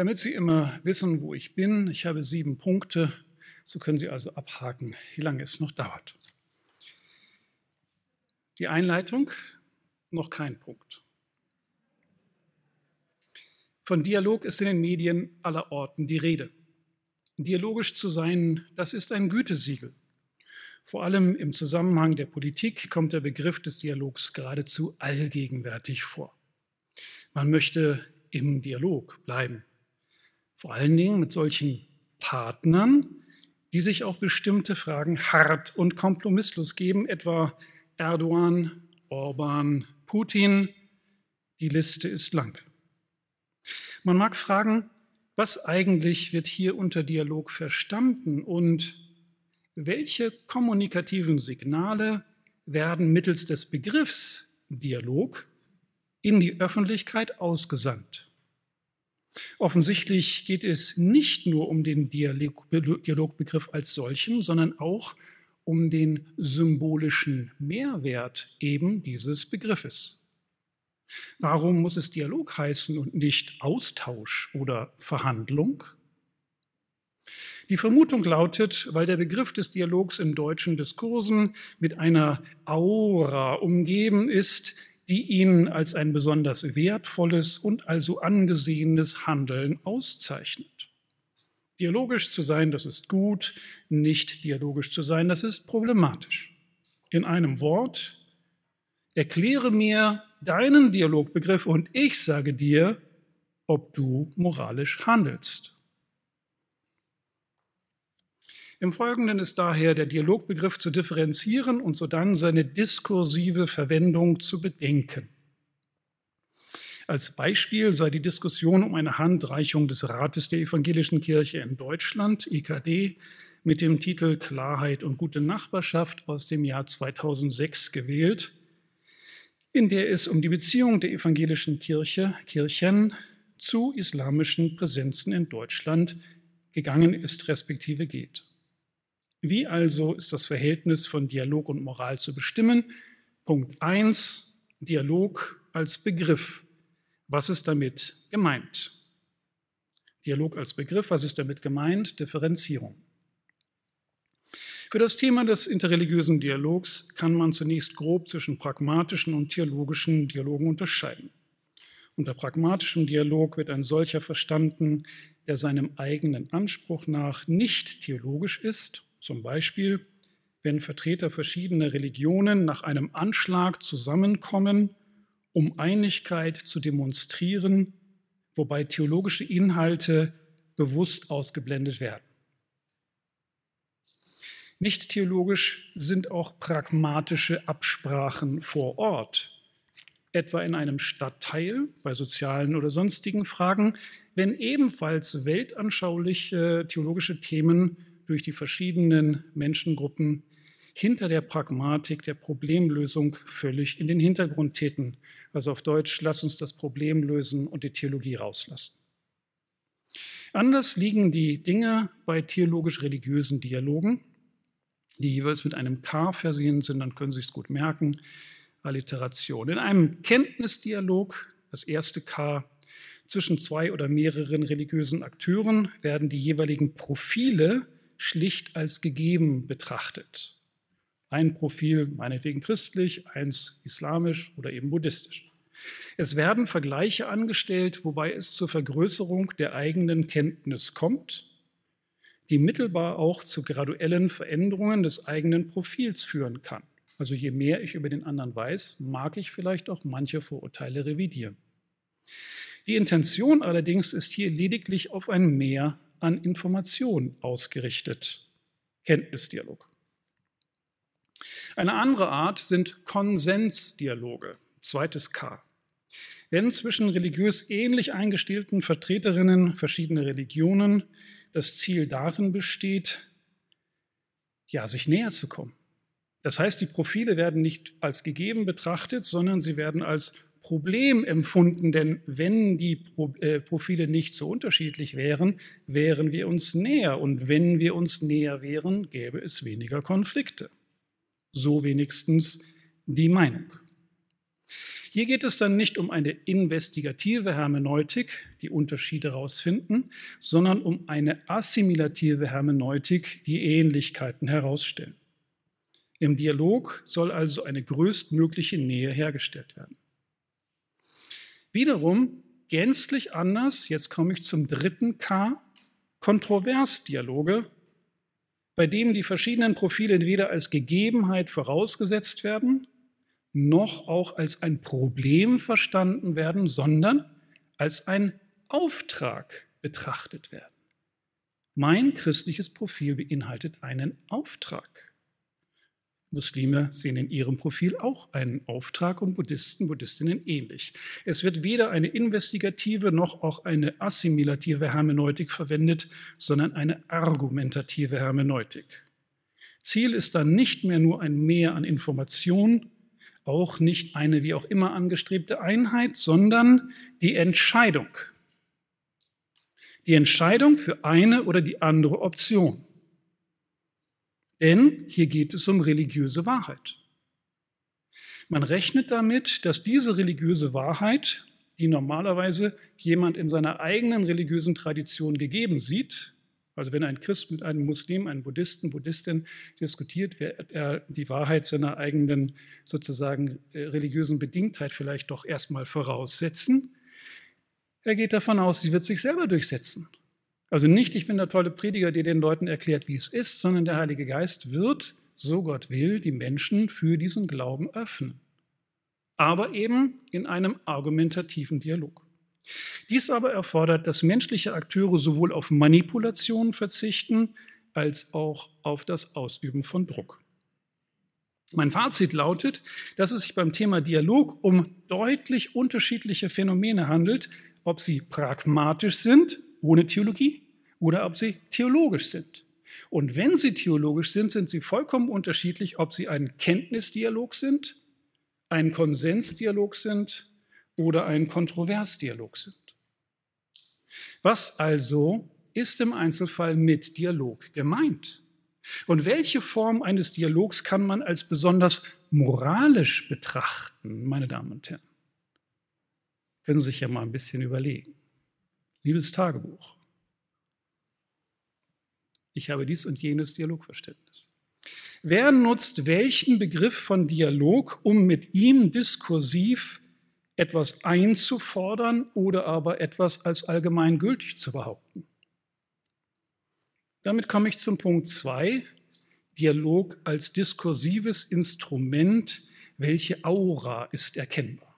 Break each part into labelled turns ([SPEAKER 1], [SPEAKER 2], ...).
[SPEAKER 1] Damit Sie immer wissen, wo ich bin, ich habe sieben Punkte, so können Sie also abhaken, wie lange es noch dauert. Die Einleitung, noch kein Punkt. Von Dialog ist in den Medien aller Orten die Rede. Dialogisch zu sein, das ist ein Gütesiegel. Vor allem im Zusammenhang der Politik kommt der Begriff des Dialogs geradezu allgegenwärtig vor. Man möchte im Dialog bleiben. Vor allen Dingen mit solchen Partnern, die sich auf bestimmte Fragen hart und kompromisslos geben, etwa Erdogan, Orban, Putin. Die Liste ist lang. Man mag fragen, was eigentlich wird hier unter Dialog verstanden und welche kommunikativen Signale werden mittels des Begriffs Dialog in die Öffentlichkeit ausgesandt. Offensichtlich geht es nicht nur um den Dialogbegriff als solchen, sondern auch um den symbolischen Mehrwert eben dieses Begriffes. Warum muss es Dialog heißen und nicht Austausch oder Verhandlung? Die Vermutung lautet, weil der Begriff des Dialogs in deutschen Diskursen mit einer Aura umgeben ist, die ihn als ein besonders wertvolles und also angesehenes Handeln auszeichnet. Dialogisch zu sein, das ist gut, nicht dialogisch zu sein, das ist problematisch. In einem Wort, erkläre mir deinen Dialogbegriff und ich sage dir, ob du moralisch handelst. Im Folgenden ist daher der Dialogbegriff zu differenzieren und sodann seine diskursive Verwendung zu bedenken. Als Beispiel sei die Diskussion um eine Handreichung des Rates der Evangelischen Kirche in Deutschland, IKD, mit dem Titel Klarheit und gute Nachbarschaft aus dem Jahr 2006 gewählt, in der es um die Beziehung der evangelischen Kirche, Kirchen zu islamischen Präsenzen in Deutschland gegangen ist, respektive geht. Wie also ist das Verhältnis von Dialog und Moral zu bestimmen? Punkt 1, Dialog als Begriff. Was ist damit gemeint? Dialog als Begriff, was ist damit gemeint? Differenzierung. Für das Thema des interreligiösen Dialogs kann man zunächst grob zwischen pragmatischen und theologischen Dialogen unterscheiden. Unter pragmatischem Dialog wird ein solcher verstanden, der seinem eigenen Anspruch nach nicht theologisch ist zum Beispiel, wenn Vertreter verschiedener Religionen nach einem Anschlag zusammenkommen, um Einigkeit zu demonstrieren, wobei theologische Inhalte bewusst ausgeblendet werden. Nicht theologisch sind auch pragmatische Absprachen vor Ort, etwa in einem Stadtteil bei sozialen oder sonstigen Fragen, wenn ebenfalls weltanschauliche theologische Themen durch die verschiedenen Menschengruppen hinter der Pragmatik der Problemlösung völlig in den Hintergrund treten. Also auf Deutsch, lass uns das Problem lösen und die Theologie rauslassen. Anders liegen die Dinge bei theologisch-religiösen Dialogen, die jeweils mit einem K versehen sind, dann können Sie es gut merken, Alliteration. In einem Kenntnisdialog, das erste K, zwischen zwei oder mehreren religiösen Akteuren werden die jeweiligen Profile schlicht als gegeben betrachtet. Ein Profil meinetwegen christlich, eins islamisch oder eben buddhistisch. Es werden Vergleiche angestellt, wobei es zur Vergrößerung der eigenen Kenntnis kommt, die mittelbar auch zu graduellen Veränderungen des eigenen Profils führen kann. Also je mehr ich über den anderen weiß, mag ich vielleicht auch manche Vorurteile revidieren. Die Intention allerdings ist hier lediglich auf ein Mehr an Information ausgerichtet. Kenntnisdialog. Eine andere Art sind Konsensdialoge, zweites K. Wenn zwischen religiös ähnlich eingestellten Vertreterinnen verschiedener Religionen das Ziel darin besteht, ja, sich näher zu kommen. Das heißt, die Profile werden nicht als gegeben betrachtet, sondern sie werden als Problem empfunden, denn wenn die äh, Profile nicht so unterschiedlich wären, wären wir uns näher. Und wenn wir uns näher wären, gäbe es weniger Konflikte. So wenigstens die Meinung. Hier geht es dann nicht um eine investigative Hermeneutik, die Unterschiede herausfinden, sondern um eine assimilative Hermeneutik, die Ähnlichkeiten herausstellen. Im Dialog soll also eine größtmögliche Nähe hergestellt werden. Wiederum gänzlich anders, jetzt komme ich zum dritten K, Kontroversdialoge, bei denen die verschiedenen Profile weder als Gegebenheit vorausgesetzt werden, noch auch als ein Problem verstanden werden, sondern als ein Auftrag betrachtet werden. Mein christliches Profil beinhaltet einen Auftrag. Muslime sehen in ihrem Profil auch einen Auftrag und Buddhisten, Buddhistinnen ähnlich. Es wird weder eine investigative noch auch eine assimilative Hermeneutik verwendet, sondern eine argumentative Hermeneutik. Ziel ist dann nicht mehr nur ein Mehr an Information, auch nicht eine wie auch immer angestrebte Einheit, sondern die Entscheidung. Die Entscheidung für eine oder die andere Option. Denn hier geht es um religiöse Wahrheit. Man rechnet damit, dass diese religiöse Wahrheit, die normalerweise jemand in seiner eigenen religiösen Tradition gegeben sieht, also wenn ein Christ mit einem Muslim, einem Buddhisten, Buddhistin diskutiert, wird er die Wahrheit seiner eigenen sozusagen äh, religiösen Bedingtheit vielleicht doch erstmal voraussetzen. Er geht davon aus, sie wird sich selber durchsetzen. Also nicht, ich bin der tolle Prediger, der den Leuten erklärt, wie es ist, sondern der Heilige Geist wird, so Gott will, die Menschen für diesen Glauben öffnen. Aber eben in einem argumentativen Dialog. Dies aber erfordert, dass menschliche Akteure sowohl auf Manipulation verzichten, als auch auf das Ausüben von Druck. Mein Fazit lautet, dass es sich beim Thema Dialog um deutlich unterschiedliche Phänomene handelt, ob sie pragmatisch sind ohne Theologie oder ob sie theologisch sind. Und wenn sie theologisch sind, sind sie vollkommen unterschiedlich, ob sie ein Kenntnisdialog sind, ein Konsensdialog sind oder ein Kontroversdialog sind. Was also ist im Einzelfall mit Dialog gemeint? Und welche Form eines Dialogs kann man als besonders moralisch betrachten, meine Damen und Herren? Können Sie sich ja mal ein bisschen überlegen. Liebes Tagebuch. Ich habe dies und jenes Dialogverständnis. Wer nutzt welchen Begriff von Dialog, um mit ihm diskursiv etwas einzufordern oder aber etwas als allgemeingültig zu behaupten? Damit komme ich zum Punkt 2, Dialog als diskursives Instrument, welche Aura ist erkennbar.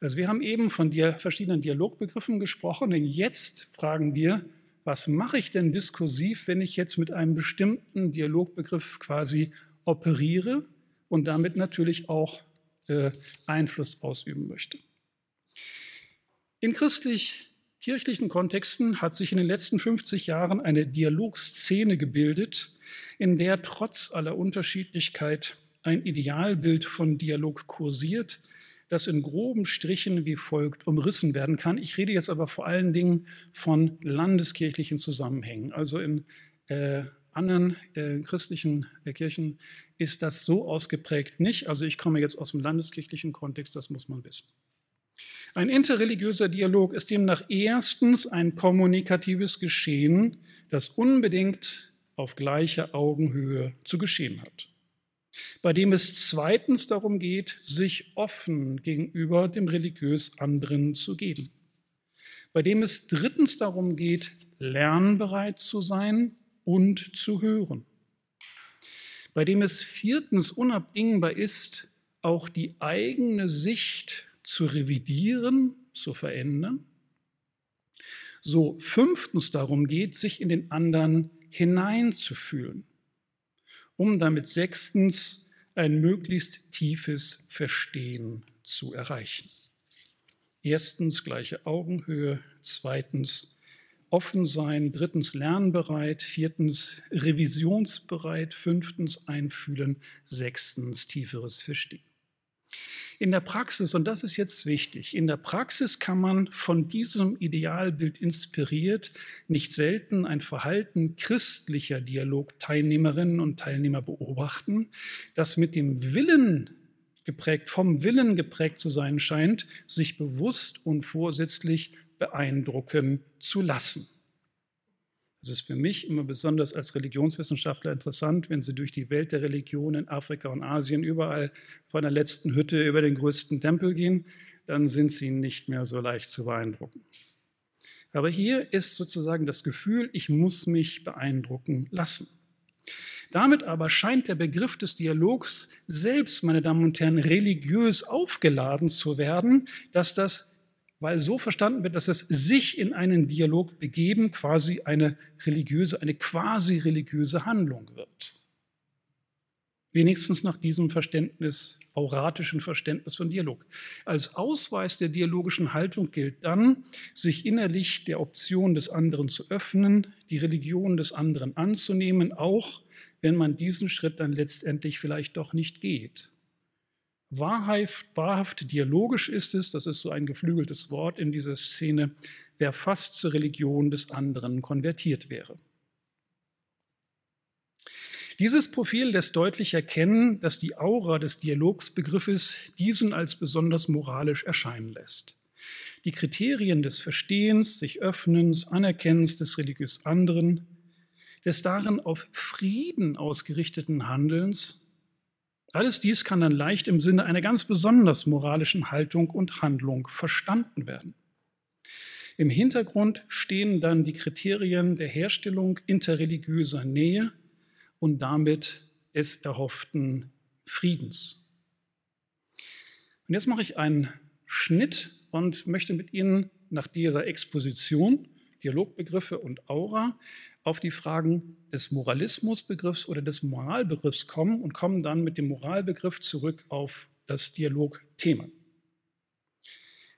[SPEAKER 1] Also wir haben eben von dir verschiedenen Dialogbegriffen gesprochen und jetzt fragen wir, was mache ich denn diskursiv, wenn ich jetzt mit einem bestimmten Dialogbegriff quasi operiere und damit natürlich auch äh, Einfluss ausüben möchte. In christlich-kirchlichen Kontexten hat sich in den letzten 50 Jahren eine Dialogszene gebildet, in der trotz aller Unterschiedlichkeit ein Idealbild von Dialog kursiert, das in groben Strichen wie folgt umrissen werden kann. Ich rede jetzt aber vor allen Dingen von landeskirchlichen Zusammenhängen. Also in äh, anderen äh, christlichen äh, Kirchen ist das so ausgeprägt nicht. Also ich komme jetzt aus dem landeskirchlichen Kontext, das muss man wissen. Ein interreligiöser Dialog ist demnach erstens ein kommunikatives Geschehen, das unbedingt auf gleicher Augenhöhe zu geschehen hat bei dem es zweitens darum geht, sich offen gegenüber dem religiös anderen zu geben, bei dem es drittens darum geht, lernbereit zu sein und zu hören, bei dem es viertens unabdingbar ist, auch die eigene Sicht zu revidieren, zu verändern, so fünftens darum geht, sich in den anderen hineinzufühlen um damit sechstens ein möglichst tiefes Verstehen zu erreichen. Erstens gleiche Augenhöhe, zweitens offen sein, drittens lernbereit, viertens revisionsbereit, fünftens einfühlen, sechstens tieferes Verstehen. In der Praxis, und das ist jetzt wichtig, in der Praxis kann man von diesem Idealbild inspiriert nicht selten ein Verhalten christlicher Dialogteilnehmerinnen und Teilnehmer beobachten, das mit dem Willen geprägt, vom Willen geprägt zu sein scheint, sich bewusst und vorsätzlich beeindrucken zu lassen. Das ist für mich immer besonders als Religionswissenschaftler interessant, wenn Sie durch die Welt der Religion in Afrika und Asien überall von der letzten Hütte über den größten Tempel gehen, dann sind Sie nicht mehr so leicht zu beeindrucken. Aber hier ist sozusagen das Gefühl, ich muss mich beeindrucken lassen. Damit aber scheint der Begriff des Dialogs selbst, meine Damen und Herren, religiös aufgeladen zu werden, dass das, weil so verstanden wird, dass es sich in einen Dialog begeben, quasi eine religiöse, eine quasi religiöse Handlung wird. Wenigstens nach diesem Verständnis, auratischen Verständnis von Dialog. Als Ausweis der dialogischen Haltung gilt dann, sich innerlich der Option des anderen zu öffnen, die Religion des anderen anzunehmen, auch wenn man diesen Schritt dann letztendlich vielleicht doch nicht geht. Wahrhaft, wahrhaft dialogisch ist es, das ist so ein geflügeltes Wort in dieser Szene, wer fast zur Religion des anderen konvertiert wäre. Dieses Profil lässt deutlich erkennen, dass die Aura des Dialogsbegriffes diesen als besonders moralisch erscheinen lässt. Die Kriterien des Verstehens, sich Öffnens, Anerkennens des religiös anderen, des darin auf Frieden ausgerichteten Handelns, alles dies kann dann leicht im Sinne einer ganz besonders moralischen Haltung und Handlung verstanden werden. Im Hintergrund stehen dann die Kriterien der Herstellung interreligiöser Nähe, und damit des erhofften Friedens. Und jetzt mache ich einen Schnitt und möchte mit Ihnen nach dieser Exposition, Dialogbegriffe und Aura, auf die Fragen des Moralismusbegriffs oder des Moralbegriffs kommen und kommen dann mit dem Moralbegriff zurück auf das Dialogthema.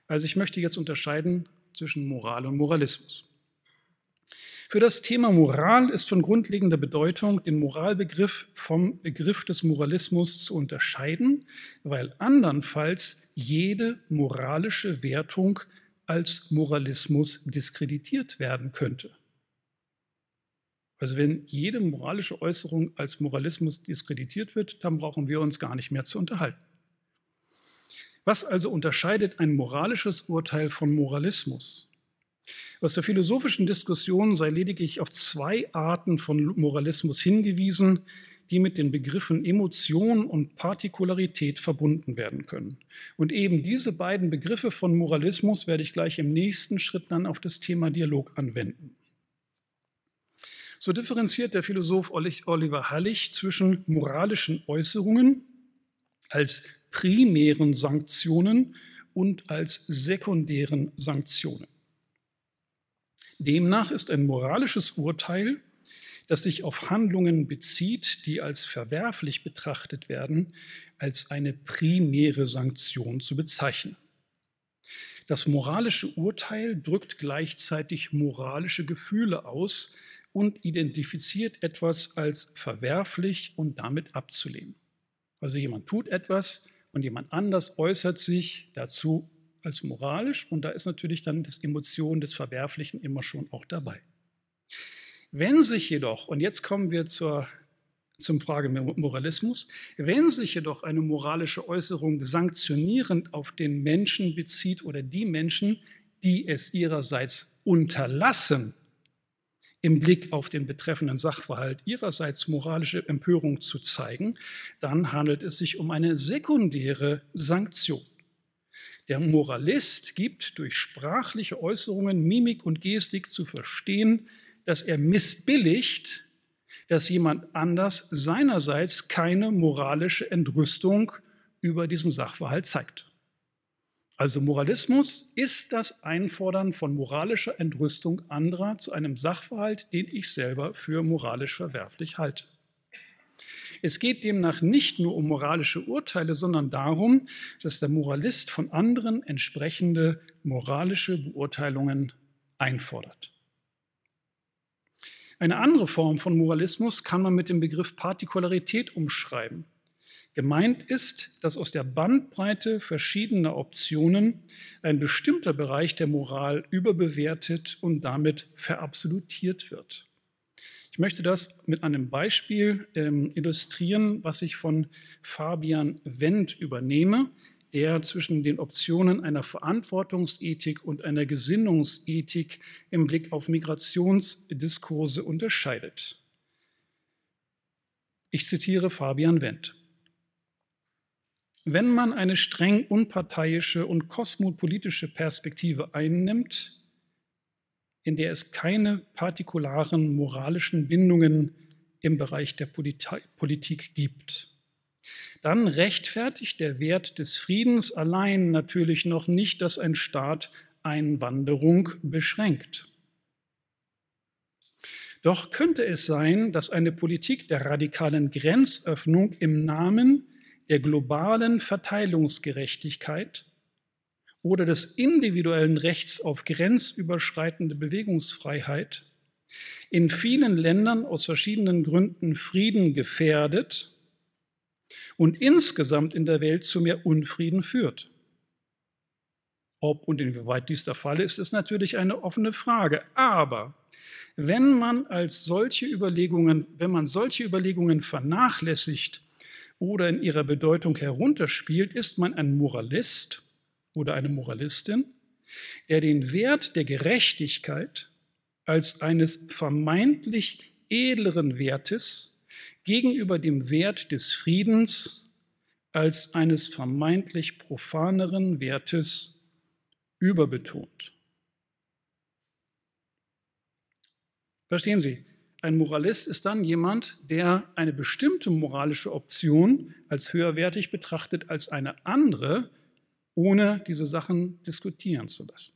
[SPEAKER 1] Also ich möchte jetzt unterscheiden zwischen Moral und Moralismus. Für das Thema Moral ist von grundlegender Bedeutung, den Moralbegriff vom Begriff des Moralismus zu unterscheiden, weil andernfalls jede moralische Wertung als Moralismus diskreditiert werden könnte. Also wenn jede moralische Äußerung als Moralismus diskreditiert wird, dann brauchen wir uns gar nicht mehr zu unterhalten. Was also unterscheidet ein moralisches Urteil von Moralismus? Aus der philosophischen Diskussion sei lediglich auf zwei Arten von Moralismus hingewiesen, die mit den Begriffen Emotion und Partikularität verbunden werden können. Und eben diese beiden Begriffe von Moralismus werde ich gleich im nächsten Schritt dann auf das Thema Dialog anwenden. So differenziert der Philosoph Oliver Hallig zwischen moralischen Äußerungen als primären Sanktionen und als sekundären Sanktionen. Demnach ist ein moralisches Urteil, das sich auf Handlungen bezieht, die als verwerflich betrachtet werden, als eine primäre Sanktion zu bezeichnen. Das moralische Urteil drückt gleichzeitig moralische Gefühle aus und identifiziert etwas als verwerflich und damit abzulehnen. Also jemand tut etwas und jemand anders äußert sich dazu als moralisch und da ist natürlich dann das Emotion des Verwerflichen immer schon auch dabei. Wenn sich jedoch, und jetzt kommen wir zur, zum Frage Moralismus, wenn sich jedoch eine moralische Äußerung sanktionierend auf den Menschen bezieht oder die Menschen, die es ihrerseits unterlassen, im Blick auf den betreffenden Sachverhalt ihrerseits moralische Empörung zu zeigen, dann handelt es sich um eine sekundäre Sanktion. Der Moralist gibt durch sprachliche Äußerungen, Mimik und Gestik zu verstehen, dass er missbilligt, dass jemand anders seinerseits keine moralische Entrüstung über diesen Sachverhalt zeigt. Also Moralismus ist das Einfordern von moralischer Entrüstung anderer zu einem Sachverhalt, den ich selber für moralisch verwerflich halte. Es geht demnach nicht nur um moralische Urteile, sondern darum, dass der Moralist von anderen entsprechende moralische Beurteilungen einfordert. Eine andere Form von Moralismus kann man mit dem Begriff Partikularität umschreiben. Gemeint ist, dass aus der Bandbreite verschiedener Optionen ein bestimmter Bereich der Moral überbewertet und damit verabsolutiert wird. Ich möchte das mit einem Beispiel ähm, illustrieren, was ich von Fabian Wendt übernehme, der zwischen den Optionen einer Verantwortungsethik und einer Gesinnungsethik im Blick auf Migrationsdiskurse unterscheidet. Ich zitiere Fabian Wendt. Wenn man eine streng unparteiische und kosmopolitische Perspektive einnimmt, in der es keine partikularen moralischen Bindungen im Bereich der Politik gibt, dann rechtfertigt der Wert des Friedens allein natürlich noch nicht, dass ein Staat Einwanderung beschränkt. Doch könnte es sein, dass eine Politik der radikalen Grenzöffnung im Namen der globalen Verteilungsgerechtigkeit oder des individuellen Rechts auf grenzüberschreitende Bewegungsfreiheit in vielen Ländern aus verschiedenen Gründen Frieden gefährdet und insgesamt in der Welt zu mehr Unfrieden führt. Ob und inwieweit dies der Fall ist, ist natürlich eine offene Frage. Aber wenn man als solche Überlegungen, wenn man solche Überlegungen vernachlässigt oder in ihrer Bedeutung herunterspielt, ist man ein Moralist oder eine Moralistin, der den Wert der Gerechtigkeit als eines vermeintlich edleren Wertes gegenüber dem Wert des Friedens als eines vermeintlich profaneren Wertes überbetont. Verstehen Sie? Ein Moralist ist dann jemand, der eine bestimmte moralische Option als höherwertig betrachtet als eine andere, ohne diese Sachen diskutieren zu lassen.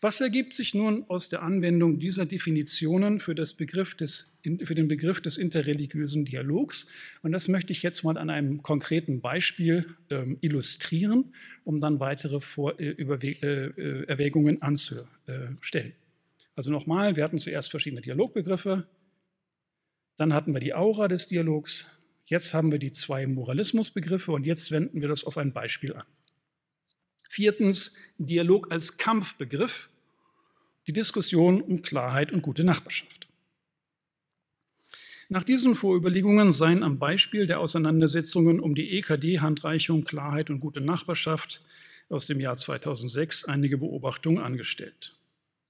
[SPEAKER 1] Was ergibt sich nun aus der Anwendung dieser Definitionen für, des des, für, den Begriff des interreligiösen Dialogs? Und das möchte ich jetzt mal an einem konkreten Beispiel ähm, illustrieren, um dann weitere Vor äh, Überwe äh, Erwägungen anzustellen. Also nochmal, wir hatten zuerst verschiedene Dialogbegriffe, dann hatten wir die Aura des Dialogs, jetzt haben wir die zwei Moralismusbegriffe und jetzt wenden wir das auf ein Beispiel an. Viertens, Dialog als Kampfbegriff, die Diskussion um Klarheit und gute Nachbarschaft. Nach diesen Vorüberlegungen seien am Beispiel der Auseinandersetzungen um die EKD-Handreichung Klarheit und gute Nachbarschaft aus dem Jahr 2006 einige Beobachtungen angestellt.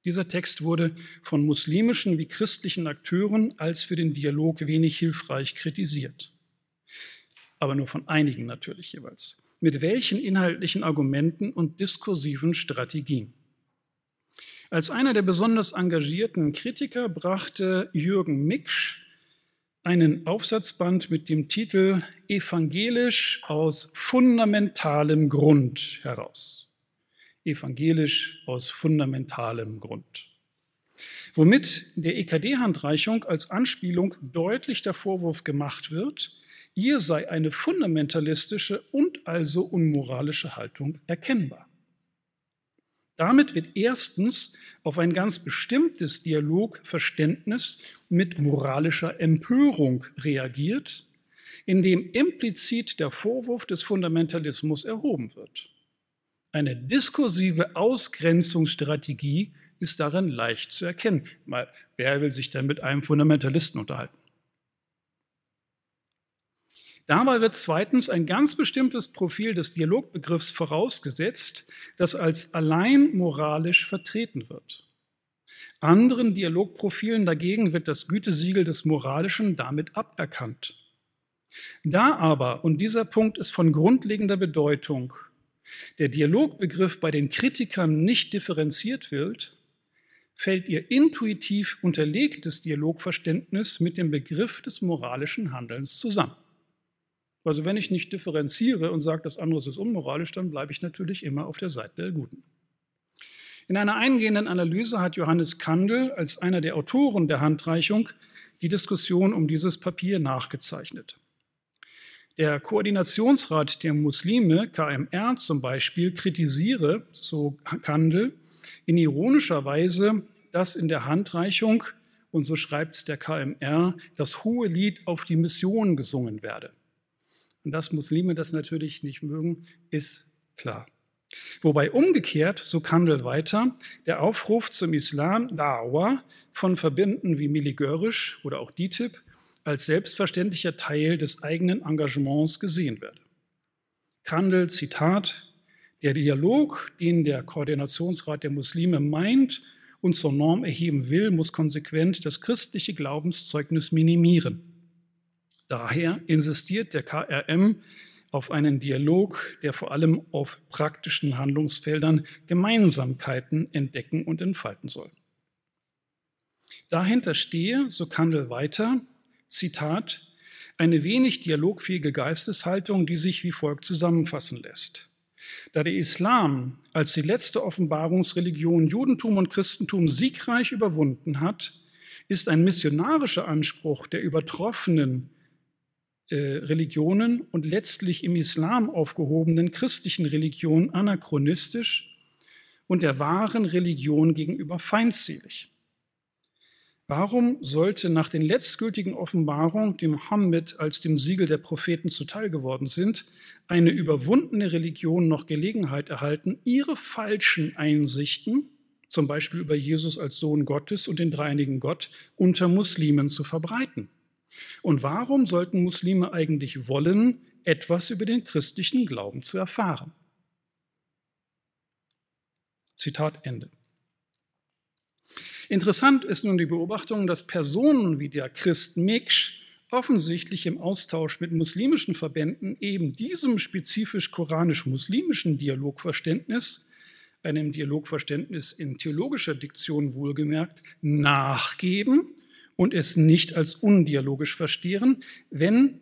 [SPEAKER 1] Dieser Text wurde von muslimischen wie christlichen Akteuren als für den Dialog wenig hilfreich kritisiert. Aber nur von einigen natürlich jeweils. Mit welchen inhaltlichen Argumenten und diskursiven Strategien? Als einer der besonders engagierten Kritiker brachte Jürgen Miksch einen Aufsatzband mit dem Titel Evangelisch aus fundamentalem Grund heraus evangelisch aus fundamentalem Grund. Womit der EKD-Handreichung als Anspielung deutlich der Vorwurf gemacht wird, ihr sei eine fundamentalistische und also unmoralische Haltung erkennbar. Damit wird erstens auf ein ganz bestimmtes Dialogverständnis mit moralischer Empörung reagiert, in dem implizit der Vorwurf des Fundamentalismus erhoben wird. Eine diskursive Ausgrenzungsstrategie ist darin leicht zu erkennen. Mal, wer will sich denn mit einem Fundamentalisten unterhalten? Dabei wird zweitens ein ganz bestimmtes Profil des Dialogbegriffs vorausgesetzt, das als allein moralisch vertreten wird. Anderen Dialogprofilen dagegen wird das Gütesiegel des Moralischen damit aberkannt. Da aber, und dieser Punkt ist von grundlegender Bedeutung, der Dialogbegriff bei den Kritikern nicht differenziert wird, fällt ihr intuitiv unterlegtes Dialogverständnis mit dem Begriff des moralischen Handelns zusammen. Also wenn ich nicht differenziere und sage, das andere ist unmoralisch, dann bleibe ich natürlich immer auf der Seite der Guten. In einer eingehenden Analyse hat Johannes Kandel als einer der Autoren der Handreichung die Diskussion um dieses Papier nachgezeichnet. Der Koordinationsrat der Muslime, KMR zum Beispiel, kritisiere, so Kandel, in ironischer Weise, dass in der Handreichung, und so schreibt der KMR, das hohe Lied auf die Mission gesungen werde. Und dass Muslime das natürlich nicht mögen, ist klar. Wobei umgekehrt, so Kandel weiter, der Aufruf zum Islam, Da'wah, von Verbänden wie Miligörisch oder auch DITIB als selbstverständlicher Teil des eigenen Engagements gesehen werde. Kandel, Zitat, der Dialog, den der Koordinationsrat der Muslime meint und zur Norm erheben will, muss konsequent das christliche Glaubenszeugnis minimieren. Daher insistiert der KRM auf einen Dialog, der vor allem auf praktischen Handlungsfeldern Gemeinsamkeiten entdecken und entfalten soll. Dahinter stehe, so Kandel weiter, Zitat, eine wenig dialogfähige Geisteshaltung, die sich wie folgt zusammenfassen lässt. Da der Islam als die letzte Offenbarungsreligion Judentum und Christentum siegreich überwunden hat, ist ein missionarischer Anspruch der übertroffenen äh, Religionen und letztlich im Islam aufgehobenen christlichen Religion anachronistisch und der wahren Religion gegenüber feindselig. Warum sollte nach den letztgültigen Offenbarungen, die Mohammed als dem Siegel der Propheten zuteil geworden sind, eine überwundene Religion noch Gelegenheit erhalten, ihre falschen Einsichten, zum Beispiel über Jesus als Sohn Gottes und den dreinigen Gott, unter Muslimen zu verbreiten? Und warum sollten Muslime eigentlich wollen, etwas über den christlichen Glauben zu erfahren? Zitat Ende. Interessant ist nun die Beobachtung, dass Personen wie der Christ Miksch offensichtlich im Austausch mit muslimischen Verbänden eben diesem spezifisch koranisch-muslimischen Dialogverständnis, einem Dialogverständnis in theologischer Diktion wohlgemerkt, nachgeben und es nicht als undialogisch verstehen, wenn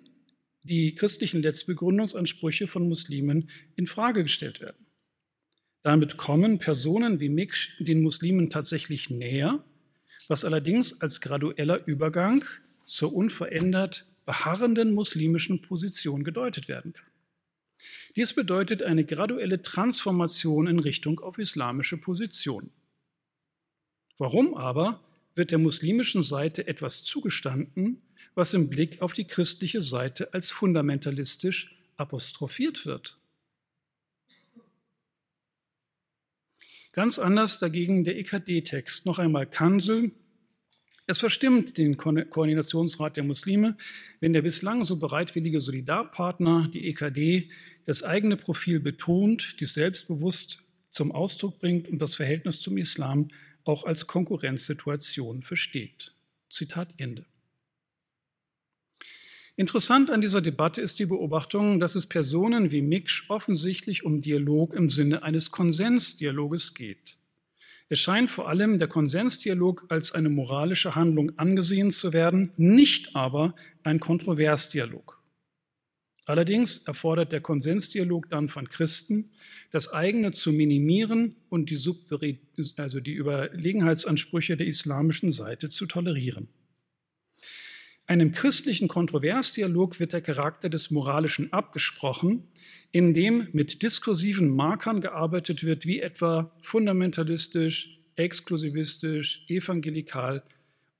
[SPEAKER 1] die christlichen Letztbegründungsansprüche von Muslimen in Frage gestellt werden. Damit kommen Personen wie Miksch den Muslimen tatsächlich näher, was allerdings als gradueller Übergang zur unverändert beharrenden muslimischen Position gedeutet werden kann. Dies bedeutet eine graduelle Transformation in Richtung auf islamische Position. Warum aber wird der muslimischen Seite etwas zugestanden, was im Blick auf die christliche Seite als fundamentalistisch apostrophiert wird? Ganz anders dagegen der EKD-Text. Noch einmal Kansel. Es verstimmt den Ko Koordinationsrat der Muslime, wenn der bislang so bereitwillige Solidarpartner, die EKD, das eigene Profil betont, dies selbstbewusst zum Ausdruck bringt und das Verhältnis zum Islam auch als Konkurrenzsituation versteht. Zitat Ende. Interessant an dieser Debatte ist die Beobachtung, dass es Personen wie Miksch offensichtlich um Dialog im Sinne eines Konsensdialoges geht. Es scheint vor allem der Konsensdialog als eine moralische Handlung angesehen zu werden, nicht aber ein Kontroversdialog. Allerdings erfordert der Konsensdialog dann von Christen, das eigene zu minimieren und die, also die Überlegenheitsansprüche der islamischen Seite zu tolerieren. Einem christlichen Kontroversdialog wird der Charakter des Moralischen abgesprochen, in dem mit diskursiven Markern gearbeitet wird, wie etwa fundamentalistisch, exklusivistisch, evangelikal,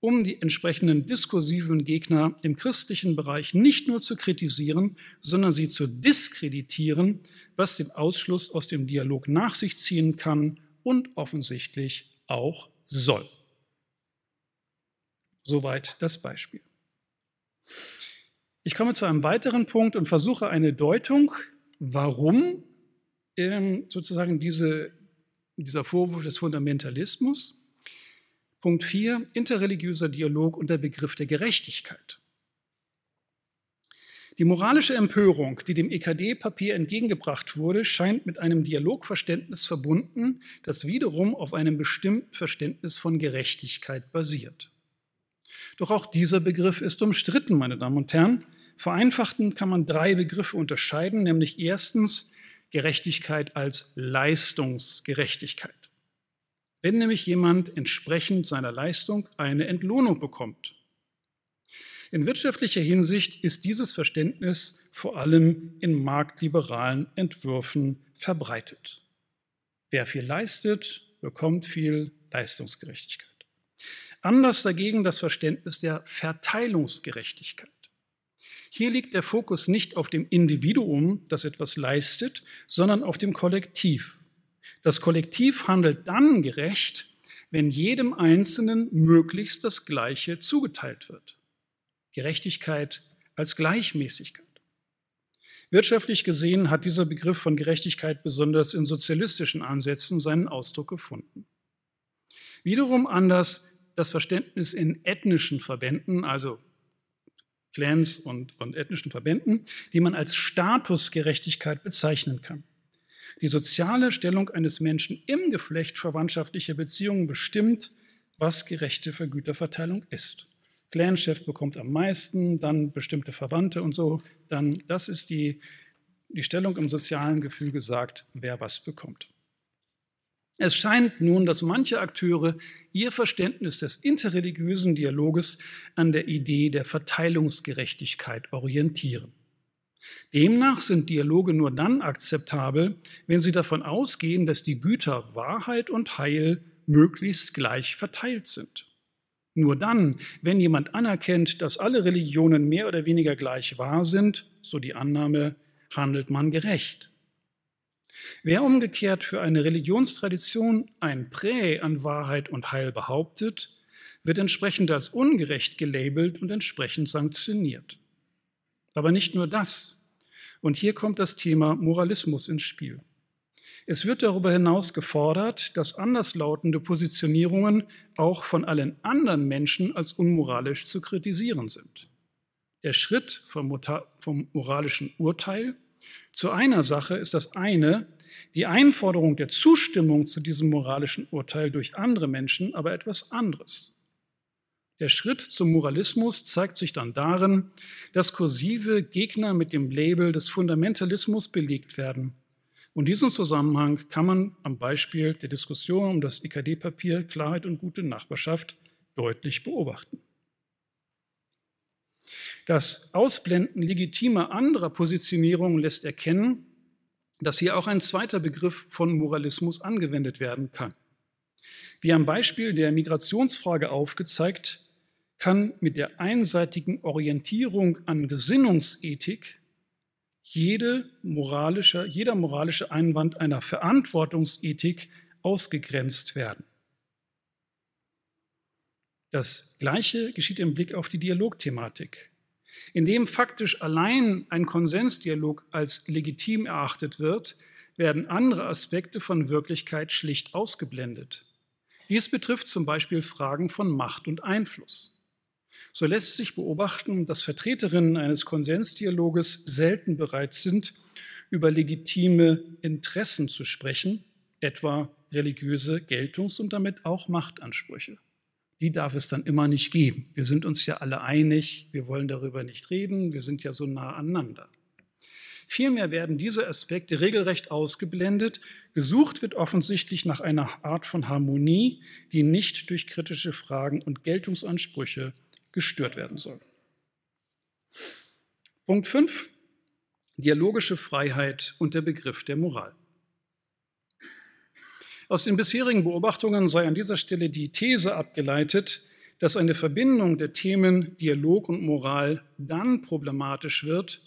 [SPEAKER 1] um die entsprechenden diskursiven Gegner im christlichen Bereich nicht nur zu kritisieren, sondern sie zu diskreditieren, was den Ausschluss aus dem Dialog nach sich ziehen kann und offensichtlich auch soll. Soweit das Beispiel. Ich komme zu einem weiteren Punkt und versuche eine Deutung, warum ähm, sozusagen diese, dieser Vorwurf des Fundamentalismus. Punkt 4, interreligiöser Dialog und der Begriff der Gerechtigkeit. Die moralische Empörung, die dem EKD-Papier entgegengebracht wurde, scheint mit einem Dialogverständnis verbunden, das wiederum auf einem bestimmten Verständnis von Gerechtigkeit basiert. Doch auch dieser Begriff ist umstritten, meine Damen und Herren. Vereinfachten kann man drei Begriffe unterscheiden, nämlich erstens Gerechtigkeit als Leistungsgerechtigkeit. Wenn nämlich jemand entsprechend seiner Leistung eine Entlohnung bekommt. In wirtschaftlicher Hinsicht ist dieses Verständnis vor allem in marktliberalen Entwürfen verbreitet. Wer viel leistet, bekommt viel Leistungsgerechtigkeit. Anders dagegen das Verständnis der Verteilungsgerechtigkeit. Hier liegt der Fokus nicht auf dem Individuum, das etwas leistet, sondern auf dem Kollektiv. Das Kollektiv handelt dann gerecht, wenn jedem Einzelnen möglichst das Gleiche zugeteilt wird. Gerechtigkeit als Gleichmäßigkeit. Wirtschaftlich gesehen hat dieser Begriff von Gerechtigkeit besonders in sozialistischen Ansätzen seinen Ausdruck gefunden. Wiederum anders das Verständnis in ethnischen Verbänden, also Clans und, und ethnischen Verbänden, die man als Statusgerechtigkeit bezeichnen kann. Die soziale Stellung eines Menschen im Geflecht verwandtschaftlicher Beziehungen bestimmt, was gerechte Vergüterverteilung ist. Clanchef bekommt am meisten, dann bestimmte Verwandte und so. Dann, das ist die, die Stellung im sozialen Gefüge sagt, wer was bekommt. Es scheint nun, dass manche Akteure ihr Verständnis des interreligiösen Dialoges an der Idee der Verteilungsgerechtigkeit orientieren. Demnach sind Dialoge nur dann akzeptabel, wenn sie davon ausgehen, dass die Güter Wahrheit und Heil möglichst gleich verteilt sind. Nur dann, wenn jemand anerkennt, dass alle Religionen mehr oder weniger gleich wahr sind, so die Annahme, handelt man gerecht. Wer umgekehrt für eine Religionstradition ein Prä an Wahrheit und Heil behauptet, wird entsprechend als ungerecht gelabelt und entsprechend sanktioniert. Aber nicht nur das. Und hier kommt das Thema Moralismus ins Spiel. Es wird darüber hinaus gefordert, dass anderslautende Positionierungen auch von allen anderen Menschen als unmoralisch zu kritisieren sind. Der Schritt vom, vom moralischen Urteil zu einer Sache ist das eine, die Einforderung der Zustimmung zu diesem moralischen Urteil durch andere Menschen aber etwas anderes. Der Schritt zum Moralismus zeigt sich dann darin, dass kursive Gegner mit dem Label des Fundamentalismus belegt werden. Und diesen Zusammenhang kann man am Beispiel der Diskussion um das IKD-Papier Klarheit und gute Nachbarschaft deutlich beobachten. Das Ausblenden legitimer anderer Positionierungen lässt erkennen, dass hier auch ein zweiter Begriff von Moralismus angewendet werden kann. Wie am Beispiel der Migrationsfrage aufgezeigt, kann mit der einseitigen Orientierung an Gesinnungsethik jede moralische, jeder moralische Einwand einer Verantwortungsethik ausgegrenzt werden. Das Gleiche geschieht im Blick auf die Dialogthematik. Indem faktisch allein ein Konsensdialog als legitim erachtet wird, werden andere Aspekte von Wirklichkeit schlicht ausgeblendet. Dies betrifft zum Beispiel Fragen von Macht und Einfluss. So lässt sich beobachten, dass Vertreterinnen eines Konsensdialoges selten bereit sind, über legitime Interessen zu sprechen, etwa religiöse Geltungs- und damit auch Machtansprüche die darf es dann immer nicht geben. Wir sind uns ja alle einig, wir wollen darüber nicht reden, wir sind ja so nah aneinander. Vielmehr werden diese Aspekte regelrecht ausgeblendet. Gesucht wird offensichtlich nach einer Art von Harmonie, die nicht durch kritische Fragen und Geltungsansprüche gestört werden soll. Punkt 5. Dialogische Freiheit und der Begriff der Moral. Aus den bisherigen Beobachtungen sei an dieser Stelle die These abgeleitet, dass eine Verbindung der Themen Dialog und Moral dann problematisch wird,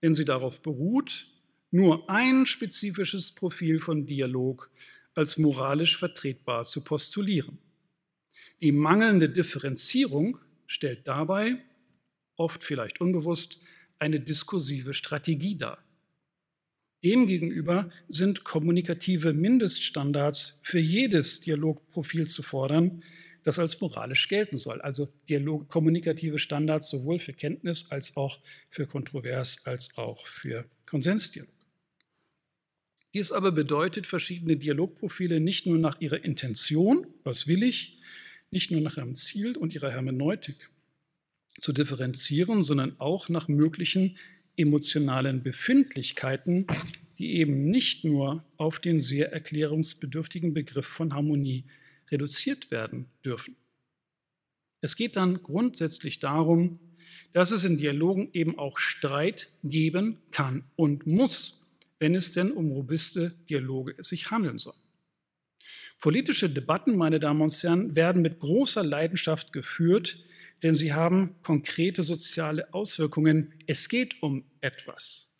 [SPEAKER 1] wenn sie darauf beruht, nur ein spezifisches Profil von Dialog als moralisch vertretbar zu postulieren. Die mangelnde Differenzierung stellt dabei, oft vielleicht unbewusst, eine diskursive Strategie dar. Demgegenüber sind kommunikative Mindeststandards für jedes Dialogprofil zu fordern, das als moralisch gelten soll. Also Dialog, kommunikative Standards sowohl für Kenntnis als auch für Kontrovers als auch für Konsensdialog. Dies aber bedeutet, verschiedene Dialogprofile nicht nur nach ihrer Intention, was will ich, nicht nur nach ihrem Ziel und ihrer Hermeneutik zu differenzieren, sondern auch nach möglichen emotionalen Befindlichkeiten, die eben nicht nur auf den sehr erklärungsbedürftigen Begriff von Harmonie reduziert werden dürfen. Es geht dann grundsätzlich darum, dass es in Dialogen eben auch Streit geben kann und muss, wenn es denn um robuste Dialoge sich handeln soll. Politische Debatten, meine Damen und Herren, werden mit großer Leidenschaft geführt, denn sie haben konkrete soziale Auswirkungen. Es geht um etwas.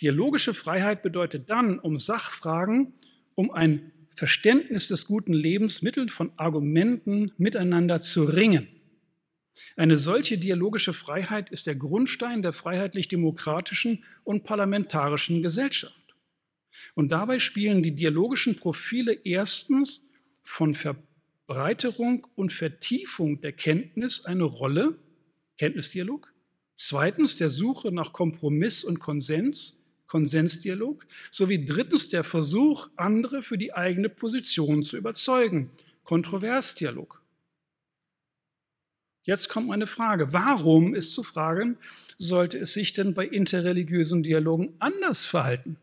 [SPEAKER 1] Dialogische Freiheit bedeutet dann, um Sachfragen, um ein Verständnis des guten Lebens mittels von Argumenten miteinander zu ringen. Eine solche dialogische Freiheit ist der Grundstein der freiheitlich-demokratischen und parlamentarischen Gesellschaft. Und dabei spielen die dialogischen Profile erstens von Verbreiterung und Vertiefung der Kenntnis eine Rolle, Kenntnisdialog, zweitens der Suche nach Kompromiss und Konsens, Konsensdialog, sowie drittens der Versuch, andere für die eigene Position zu überzeugen, Kontroversdialog. Jetzt kommt meine Frage. Warum ist zu fragen, sollte es sich denn bei interreligiösen Dialogen anders verhalten?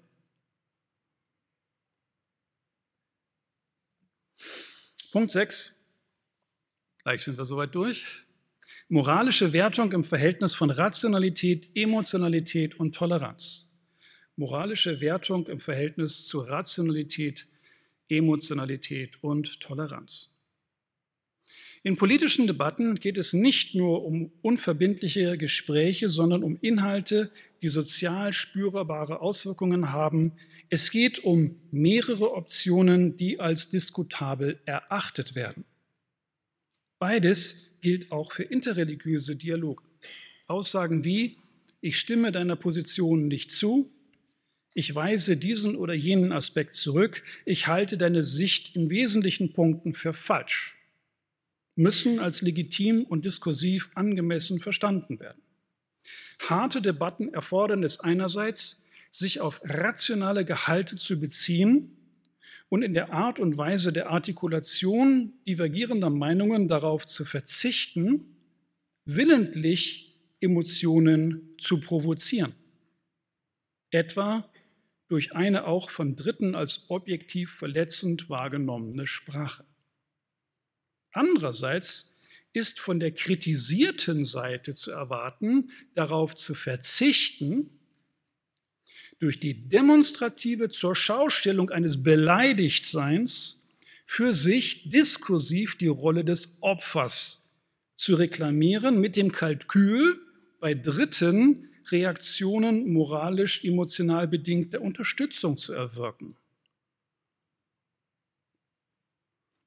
[SPEAKER 1] Punkt 6. Gleich sind wir soweit durch. Moralische Wertung im Verhältnis von Rationalität, Emotionalität und Toleranz. Moralische Wertung im Verhältnis zu Rationalität, Emotionalität und Toleranz. In politischen Debatten geht es nicht nur um unverbindliche Gespräche, sondern um Inhalte, die sozial spürbare Auswirkungen haben. Es geht um mehrere Optionen, die als diskutabel erachtet werden. Beides gilt auch für interreligiöse Dialoge. Aussagen wie, ich stimme deiner Position nicht zu, ich weise diesen oder jenen Aspekt zurück, ich halte deine Sicht in wesentlichen Punkten für falsch müssen als legitim und diskursiv angemessen verstanden werden. Harte Debatten erfordern es einerseits, sich auf rationale Gehalte zu beziehen und in der Art und Weise der Artikulation divergierender Meinungen darauf zu verzichten, willentlich Emotionen zu provozieren. Etwa durch eine auch von Dritten als objektiv verletzend wahrgenommene Sprache. Andererseits ist von der kritisierten Seite zu erwarten, darauf zu verzichten, durch die demonstrative Zurschaustellung eines Beleidigtseins für sich diskursiv die Rolle des Opfers zu reklamieren, mit dem Kalkül bei Dritten Reaktionen moralisch-emotional bedingter Unterstützung zu erwirken.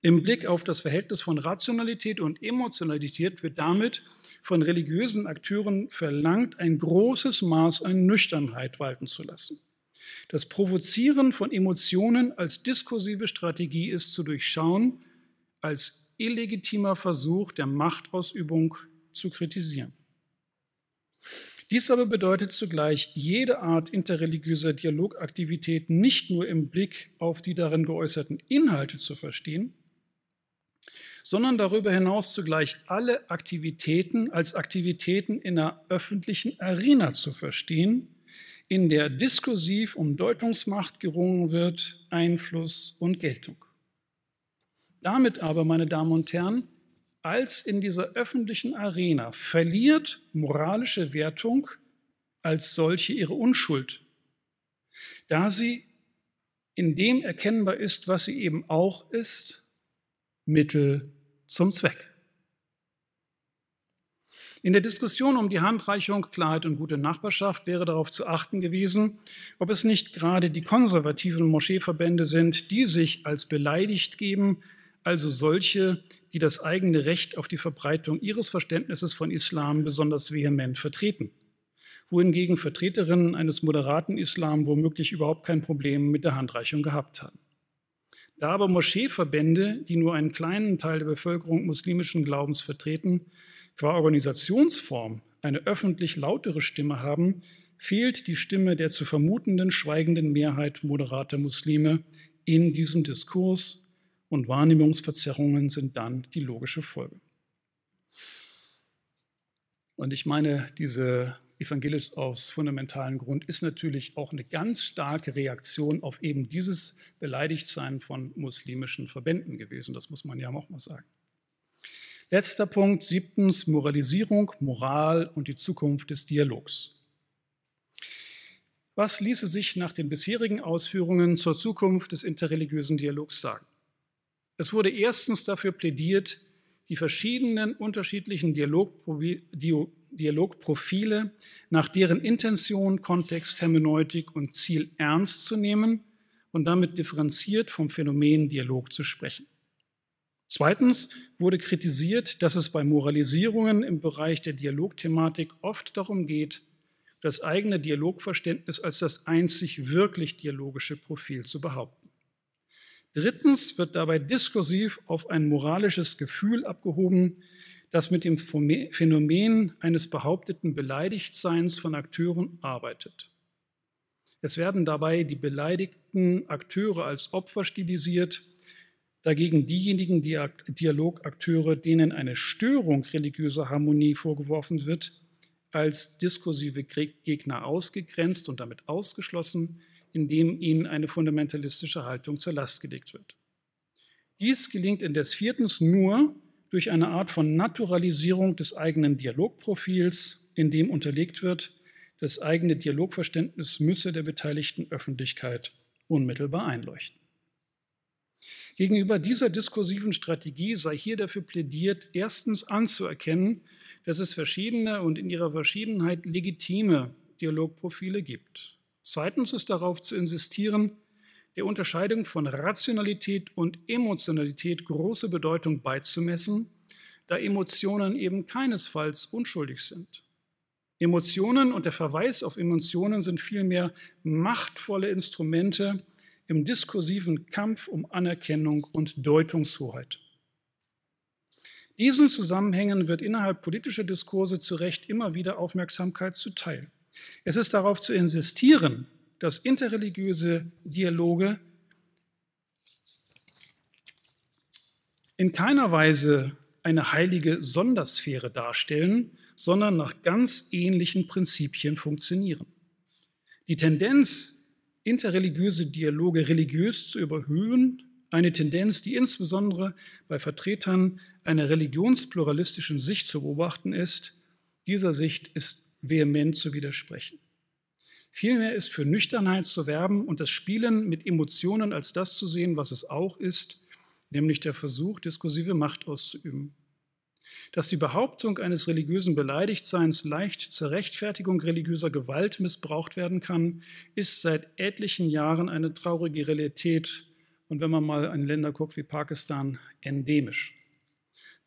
[SPEAKER 1] Im Blick auf das Verhältnis von Rationalität und Emotionalität wird damit von religiösen Akteuren verlangt, ein großes Maß an Nüchternheit walten zu lassen. Das Provozieren von Emotionen als diskursive Strategie ist zu durchschauen, als illegitimer Versuch der Machtausübung zu kritisieren. Dies aber bedeutet zugleich, jede Art interreligiöser Dialogaktivität nicht nur im Blick auf die darin geäußerten Inhalte zu verstehen, sondern darüber hinaus zugleich alle Aktivitäten als Aktivitäten in einer öffentlichen Arena zu verstehen, in der diskursiv um Deutungsmacht gerungen wird, Einfluss und Geltung. Damit aber, meine Damen und Herren, als in dieser öffentlichen Arena verliert moralische Wertung als solche ihre Unschuld, da sie in dem erkennbar ist, was sie eben auch ist, Mittel zum Zweck. In der Diskussion um die Handreichung Klarheit und gute Nachbarschaft wäre darauf zu achten gewesen, ob es nicht gerade die konservativen Moscheeverbände sind, die sich als beleidigt geben, also solche, die das eigene Recht auf die Verbreitung ihres Verständnisses von Islam besonders vehement vertreten, wohingegen Vertreterinnen eines moderaten Islam womöglich überhaupt kein Problem mit der Handreichung gehabt haben. Da aber Moscheeverbände, die nur einen kleinen Teil der Bevölkerung muslimischen Glaubens vertreten, qua Organisationsform eine öffentlich lautere Stimme haben, fehlt die Stimme der zu vermutenden schweigenden Mehrheit moderater Muslime in diesem Diskurs und Wahrnehmungsverzerrungen sind dann die logische Folge. Und ich meine, diese evangelisch aus fundamentalen Grund ist natürlich auch eine ganz starke Reaktion auf eben dieses Beleidigtsein von muslimischen Verbänden gewesen. Das muss man ja auch mal sagen. Letzter Punkt, siebtens, Moralisierung, Moral und die Zukunft des Dialogs. Was ließe sich nach den bisherigen Ausführungen zur Zukunft des interreligiösen Dialogs sagen? Es wurde erstens dafür plädiert, die verschiedenen unterschiedlichen Dialogprofile nach deren Intention, Kontext, Hermeneutik und Ziel ernst zu nehmen und damit differenziert vom Phänomen Dialog zu sprechen. Zweitens wurde kritisiert, dass es bei Moralisierungen im Bereich der Dialogthematik oft darum geht, das eigene Dialogverständnis als das einzig wirklich dialogische Profil zu behaupten. Drittens wird dabei diskursiv auf ein moralisches Gefühl abgehoben, das mit dem Phänomen eines behaupteten Beleidigtseins von Akteuren arbeitet. Es werden dabei die beleidigten Akteure als Opfer stilisiert, dagegen diejenigen Dialogakteure, denen eine Störung religiöser Harmonie vorgeworfen wird, als diskursive Gegner ausgegrenzt und damit ausgeschlossen, indem ihnen eine fundamentalistische Haltung zur Last gelegt wird. Dies gelingt indes viertens nur durch eine Art von Naturalisierung des eigenen Dialogprofils, in dem unterlegt wird, das eigene Dialogverständnis müsse der beteiligten Öffentlichkeit unmittelbar einleuchten. Gegenüber dieser diskursiven Strategie sei hier dafür plädiert, erstens anzuerkennen, dass es verschiedene und in ihrer Verschiedenheit legitime Dialogprofile gibt. Zweitens ist darauf zu insistieren, der Unterscheidung von Rationalität und Emotionalität große Bedeutung beizumessen, da Emotionen eben keinesfalls unschuldig sind. Emotionen und der Verweis auf Emotionen sind vielmehr machtvolle Instrumente im diskursiven Kampf um Anerkennung und Deutungshoheit. Diesen Zusammenhängen wird innerhalb politischer Diskurse zu Recht immer wieder Aufmerksamkeit zuteil. Es ist darauf zu insistieren, dass interreligiöse Dialoge in keiner Weise eine heilige Sondersphäre darstellen, sondern nach ganz ähnlichen Prinzipien funktionieren. Die Tendenz, interreligiöse Dialoge religiös zu überhöhen, eine Tendenz, die insbesondere bei Vertretern einer religionspluralistischen Sicht zu beobachten ist, dieser Sicht ist vehement zu widersprechen. Vielmehr ist für Nüchternheit zu werben und das Spielen mit Emotionen als das zu sehen, was es auch ist, nämlich der Versuch, diskursive Macht auszuüben. Dass die Behauptung eines religiösen Beleidigtseins leicht zur Rechtfertigung religiöser Gewalt missbraucht werden kann, ist seit etlichen Jahren eine traurige Realität und wenn man mal an Länder guckt wie Pakistan, endemisch.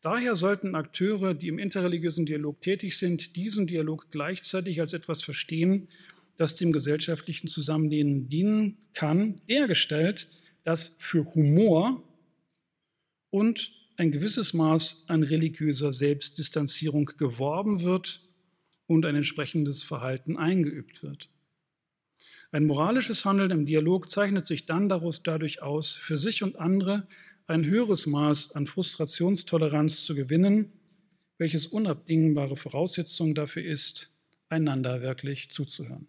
[SPEAKER 1] Daher sollten Akteure, die im interreligiösen Dialog tätig sind, diesen Dialog gleichzeitig als etwas verstehen, das dem gesellschaftlichen Zusammenleben dienen kann, dergestalt, dass für Humor und ein gewisses Maß an religiöser Selbstdistanzierung geworben wird und ein entsprechendes Verhalten eingeübt wird. Ein moralisches Handeln im Dialog zeichnet sich dann dadurch aus, für sich und andere ein höheres Maß an Frustrationstoleranz zu gewinnen, welches unabdingbare Voraussetzung dafür ist, einander wirklich zuzuhören.